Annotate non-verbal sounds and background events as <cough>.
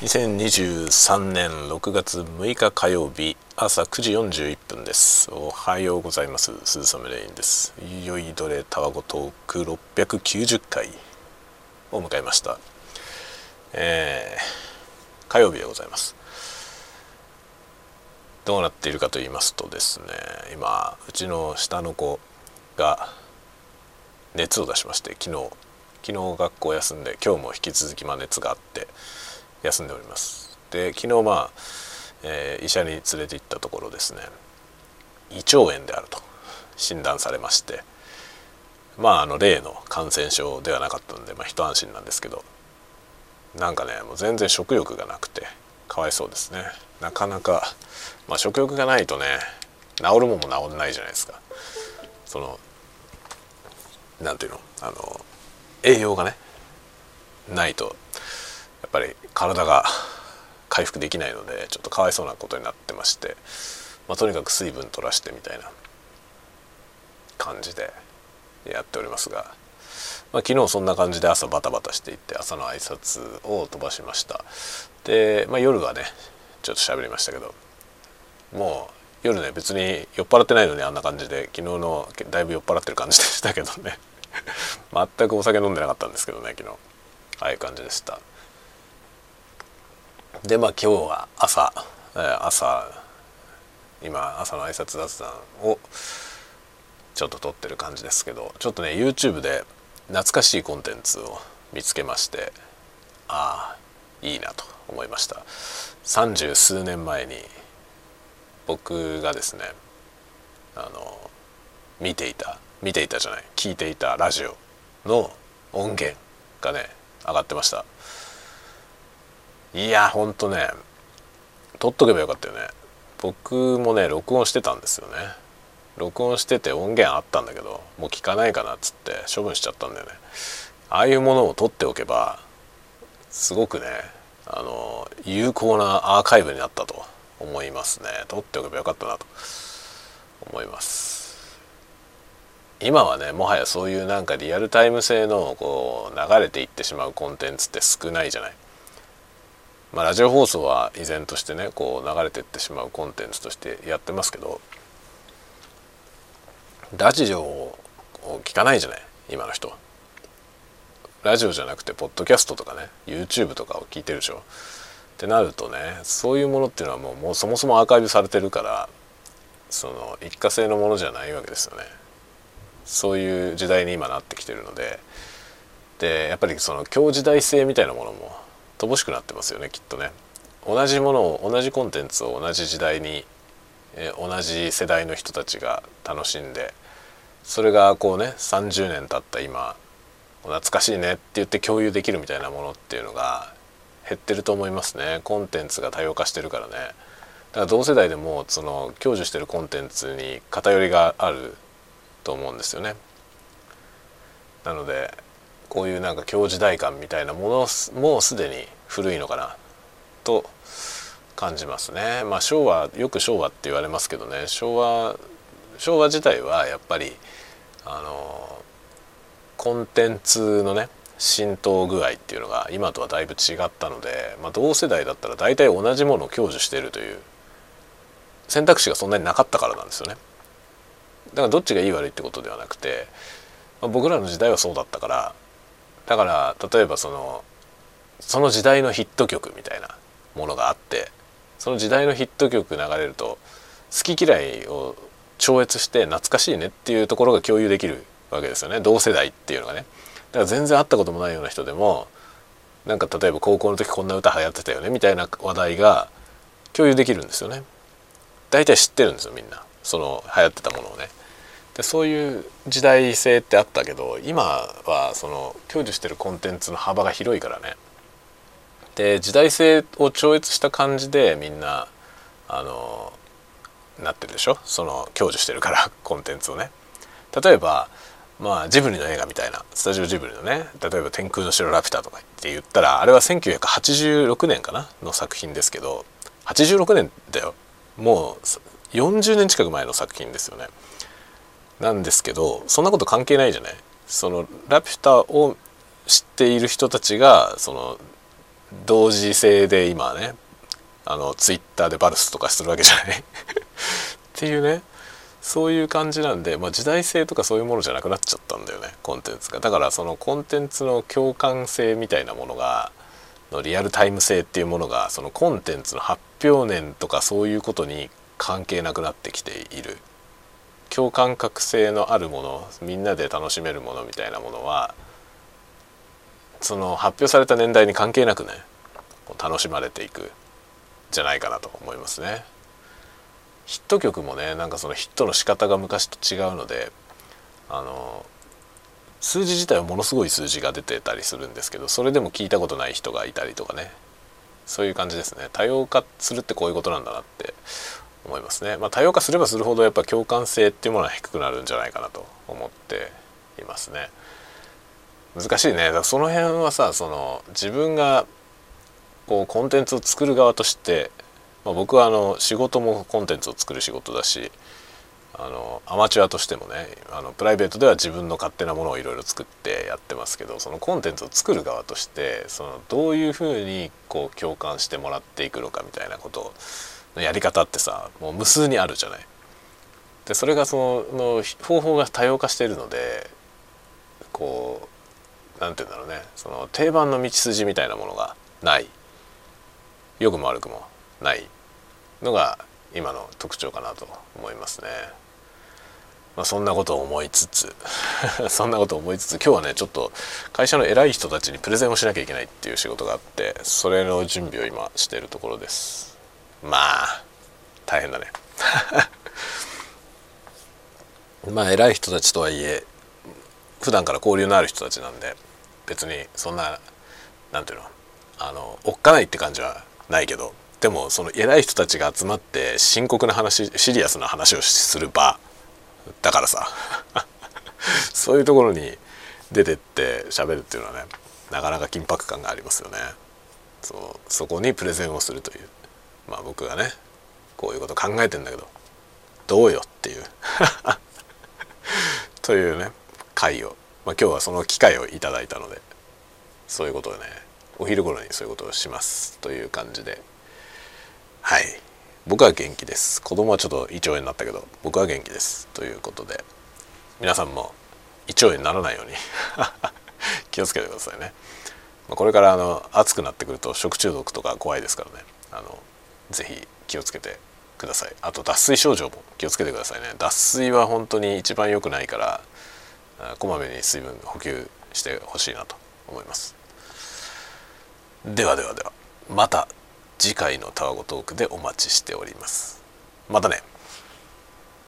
2023年6月6日火曜日朝9時41分です。おはようございます。鈴雨レインです。いよいどれタワゴトーク690回を迎えました。えー、火曜日でございます。どうなっているかと言いますとですね今うちの下の子が熱を出しまして昨日昨日学校休んで今日も引き続きま熱があって休んでおります。で昨日まあ、えー、医者に連れて行ったところですね。胃腸炎であると診断されまして。まああの例の感染症ではなかったので、まあ、一安心なんですけど。なんかねもう全然食欲がなくてかわいそうですね。なかなか、まあ、食欲がないとね治るもんも治んないじゃないですか。そのなんていうのあの栄養がねないとぱり体が回復できないのでちょっとかわいそうなことになってまして、まあ、とにかく水分取らしてみたいな感じでやっておりますが、まあ、昨日そんな感じで朝バタバタしていって朝の挨拶を飛ばしました。で、まあ、夜はねちょっと喋りましたけどもう夜ね別に酔っ払ってないのにあんな感じで昨日のだいぶ酔っ払ってる感じでしたけどね。<laughs> 全くお酒飲んでなかったんですけどね昨日。ああいう感じでした。でまあ今日は朝、えー、朝今朝の挨拶雑談をちょっと撮ってる感じですけどちょっとね YouTube で懐かしいコンテンツを見つけましてああいいなと思いました。三十数年前に僕がですねあの見ていた見ていたじゃない聞いていたラジオの音源がね上がってました。いやほんとね撮っとけばよかったよね。僕もね録音してたんですよね。録音してて音源あったんだけどもう聞かないかなっつって処分しちゃったんだよね。ああいうものを撮っておけばすごくねあの有効なアーカイブになったと思いますね。撮っておけばよかったなと思います。今はねもはやそういうなんかリアルタイム性のこう流れていってしまうコンテンツって少ないじゃない。まあ、ラジオ放送は依然としてねこう流れていってしまうコンテンツとしてやってますけどラジオを聞かないじゃない今の人。ラジオじゃなくてポッドキャストとかね YouTube とかを聞いてるでしょ。ってなるとねそういうものっていうのはもうもうそもそもアーカイブされてるからその一過性のものじゃないわけですよね。そういう時代に今なってきてるので。でやっぱりその強時代性みたいなものも乏しくなってますよねきっとね。同じものを同じコンテンツを同じ時代に、え同じ世代の人たちが楽しんでそれがこうね30年経った今懐かしいねって言って共有できるみたいなものっていうのが減ってると思いますね。コンテンツが多様化してるからね。だから同世代でもその享受してるコンテンツに偏りがあると思うんですよね。なのでこういうなんか強時代感みたいなものもうすでに古いのかな？と感じますね。まあ昭和よく昭和って言われますけどね昭和昭和自体はやっぱりあのコンテンツのね浸透具合っていうのが今とはだいぶ違ったので、まあ、同世代だったら大体同じものを享受しているという選択肢がそんなになかったからなんですよね。だからどっちがいい悪いってことではなくて、まあ、僕らの時代はそうだったからだから例えばそのその時代のヒット曲みたいなものがあってその時代のヒット曲流れると好き嫌いを超越して懐かしいねっていうところが共有できるわけですよね。同世代っていうのがね。だから全然会ったこともないような人でもなんか例えば高校の時こんな歌流行ってたよねみたいな話題が共有できるんですよね。大体知ってるんですよみんな。その流行ってたものをね。でそういう時代性ってあったけど今はその享受してるコンテンツの幅が広いからね。で時代性を超越した感じでみんなあのなってるでしょ？その享受してるから <laughs> コンテンツをね。例えばまあジブリの映画みたいなスタジオジブリのね例えば「天空の城ラピュタ」とかって言ったらあれは1986年かな？の作品ですけど86年だよ。もう40年近く前の作品ですよね。なんですけどそんなこと関係ないじゃない？そのラピュタを知っている人たちがその同時性で今ねあのツイッターでバルスとかするわけじゃない？<laughs> っていうねそういう感じなんで、まあ、時代性とかそういうものじゃなくなっちゃったんだよねコンテンツが。だからそのコンテンツの共感性みたいなものがのリアルタイム性っていうものがそのコンテンツの発表年とかそういうことに関係なくなってきている。共感覚性のあるものみんなで楽しめるものみたいなものはその発表された年代に関係なくね楽しまれていくじゃないかなと思いますね。ヒット曲もねなんかそのヒットの仕方が昔と違うのであの数字自体はものすごい数字が出てたりするんですけどそれでも聞いたことない人がいたりとかねそういう感じですね多様化するってこういうことなんだなっていますね、まあ、多様化すればするほどやっぱ共感性っていうものは低くなるんじゃないかなと思っていますね。難しいね。だからその辺はさその自分がこうコンテンツを作る側として、まあ、僕はあの仕事もコンテンツを作る仕事だしあのアマチュアとしてもねあのプライベートでは自分の勝手なものをいろいろ作ってやってますけどそのコンテンツを作る側としてそのどういうふうにこう共感してもらっていくのかみたいなことをのやり方ってさもう無数にあるじゃない。でそれがその方法が多様化しているのでこう何て言うんだろうねその定番の道筋みたいなものがない良くも悪くもないのが今の特徴かなと思いますね。まあ、そんなことを思いつつ <laughs> そんなことを思いつつ今日はねちょっと会社の偉い人たちにプレゼンをしなきゃいけないっていう仕事があってそれの準備を今しているところですまあ大変だね。<laughs> まあ偉い人たちとはいえ普段から交流のある人たちなんで別にそんななんていうのあのおっかないって感じはないけどでもその偉い人たちが集まって深刻な話シリアスな話をする場だからさ。<laughs> そういうところに出てって喋るっていうのはねなかなか緊迫感がありますよね。そうそこにプレゼンをするという。まあ僕がねこういうこと考えてんだけどどうよっていう。<laughs> というね会を、まあ、今日はその機会をいただいたのでそういうことをねお昼頃にそういうことをしますという感じで。はい。僕は元気です。子供はちょっと胃腸炎になったけど僕は元気ですということで皆さんも胃腸炎にならないように <laughs> 気をつけてくださいね。まこれからあの暑くなってくると食中毒とか怖いですからね。あのぜひ気をつけてください。あと脱水症状も気をつけてくださいね。脱水は本当に一番良くないからこまめに水分補給してほしいなと思います。ではではではまた次回のタワゴトークでお待ちしております。またね。